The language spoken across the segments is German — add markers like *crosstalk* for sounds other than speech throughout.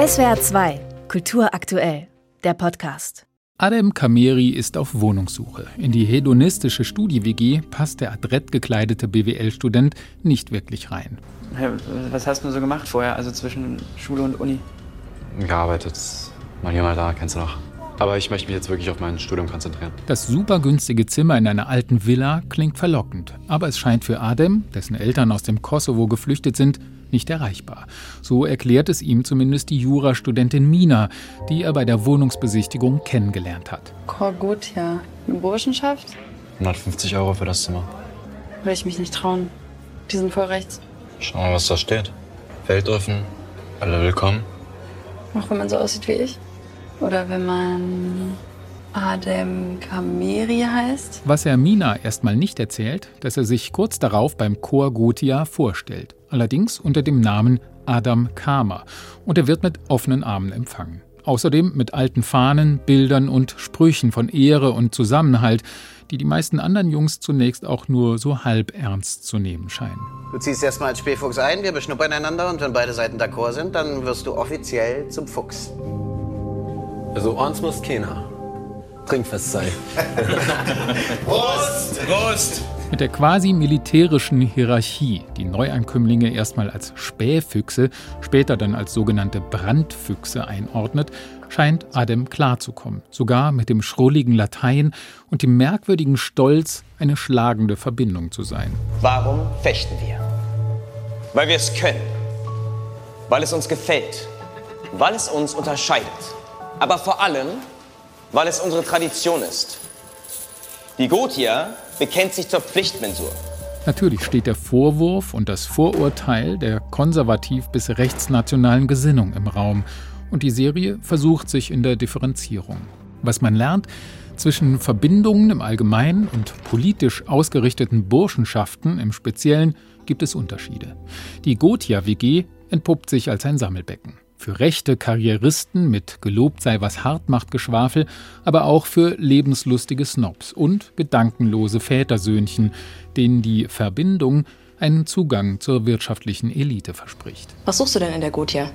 SWR 2, Kultur aktuell, der Podcast. Adem Kameri ist auf Wohnungssuche. In die hedonistische Studi-WG passt der adrett gekleidete BWL-Student nicht wirklich rein. Was hast du so gemacht vorher, also zwischen Schule und Uni? Gearbeitet. Mal hier, mal da, kennst du noch. Aber ich möchte mich jetzt wirklich auf mein Studium konzentrieren. Das super günstige Zimmer in einer alten Villa klingt verlockend. Aber es scheint für Adem, dessen Eltern aus dem Kosovo geflüchtet sind, nicht erreichbar. So erklärt es ihm zumindest die Jurastudentin Mina, die er bei der Wohnungsbesichtigung kennengelernt hat. Chor gut, ja. Eine Burschenschaft? 150 Euro für das Zimmer. Will ich mich nicht trauen. Die sind voll rechts. Schau mal, was da steht. Weltoffen, alle willkommen. Auch wenn man so aussieht wie ich. Oder wenn man Adem Kameri heißt. Was er Mina erstmal nicht erzählt, dass er sich kurz darauf beim Chor Gotia vorstellt. Allerdings unter dem Namen Adam Kama. Und er wird mit offenen Armen empfangen. Außerdem mit alten Fahnen, Bildern und Sprüchen von Ehre und Zusammenhalt, die die meisten anderen Jungs zunächst auch nur so halb ernst zu nehmen scheinen. Du ziehst erstmal als Spähfuchs ein, wir beschnuppern einander und wenn beide Seiten d'accord sind, dann wirst du offiziell zum Fuchs. Also eins muss keiner. Trinkfest sein. *laughs* Prost! Prost! Mit der quasi militärischen Hierarchie, die Neuankömmlinge erstmal als Spähfüchse, später dann als sogenannte Brandfüchse einordnet, scheint Adem klarzukommen. Sogar mit dem schrulligen Latein und dem merkwürdigen Stolz eine schlagende Verbindung zu sein. Warum fechten wir? Weil wir es können. Weil es uns gefällt. Weil es uns unterscheidet. Aber vor allem, weil es unsere Tradition ist. Die Gotier bekennt sich zur Pflichtmensur. Natürlich steht der Vorwurf und das Vorurteil der konservativ bis rechtsnationalen Gesinnung im Raum. Und die Serie versucht sich in der Differenzierung. Was man lernt, zwischen Verbindungen im Allgemeinen und politisch ausgerichteten Burschenschaften im Speziellen gibt es Unterschiede. Die Gotia-WG entpuppt sich als ein Sammelbecken. Für rechte Karrieristen mit gelobt sei was hart macht Geschwafel, aber auch für lebenslustige Snobs und gedankenlose Vätersöhnchen, denen die Verbindung einen Zugang zur wirtschaftlichen Elite verspricht. Was suchst du denn in der Gotia?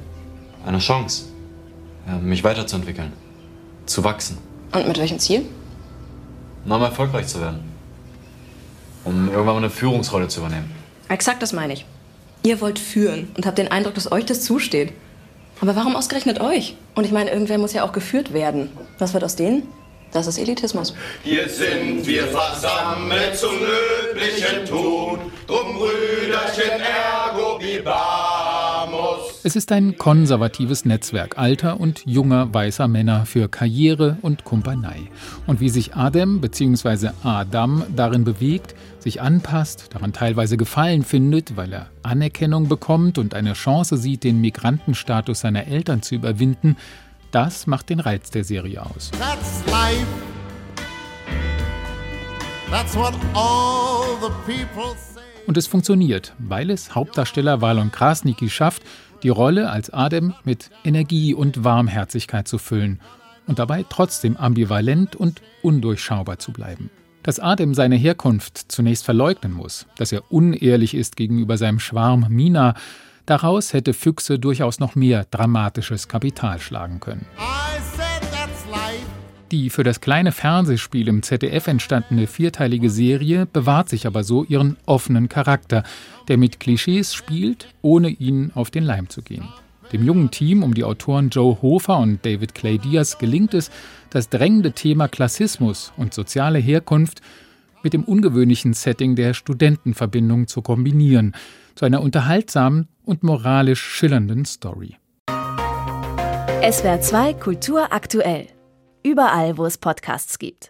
Eine Chance, mich weiterzuentwickeln, zu wachsen. Und mit welchem Ziel? Mal erfolgreich zu werden. Um irgendwann mal eine Führungsrolle zu übernehmen. Exakt das meine ich. Ihr wollt führen und habt den Eindruck, dass euch das zusteht. Aber warum ausgerechnet euch? Und ich meine, irgendwer muss ja auch geführt werden. Was wird aus denen? Das ist Elitismus. Hier sind wir versammelt zum löblichen Tun, drum Brüderchen ergo bibamus. Es ist ein konservatives Netzwerk alter und junger weißer Männer für Karriere und Kumpanei. Und wie sich Adem bzw. Adam darin bewegt, sich anpasst, daran teilweise Gefallen findet, weil er Anerkennung bekommt und eine Chance sieht, den Migrantenstatus seiner Eltern zu überwinden, das macht den Reiz der Serie aus. That's life. That's what all the people say. Und es funktioniert, weil es Hauptdarsteller Walon Krasnicki schafft, die Rolle als Adem mit Energie und Warmherzigkeit zu füllen und dabei trotzdem ambivalent und undurchschaubar zu bleiben. Dass Adem seine Herkunft zunächst verleugnen muss, dass er unehrlich ist gegenüber seinem Schwarm Mina, daraus hätte Füchse durchaus noch mehr dramatisches Kapital schlagen können. Die für das kleine Fernsehspiel im ZDF entstandene vierteilige Serie bewahrt sich aber so ihren offenen Charakter, der mit Klischees spielt, ohne ihnen auf den Leim zu gehen. Dem jungen Team um die Autoren Joe Hofer und David Clay Diaz gelingt es, das drängende Thema Klassismus und soziale Herkunft mit dem ungewöhnlichen Setting der Studentenverbindung zu kombinieren, zu einer unterhaltsamen und moralisch schillernden Story. SWR 2 Kultur aktuell. Überall, wo es Podcasts gibt.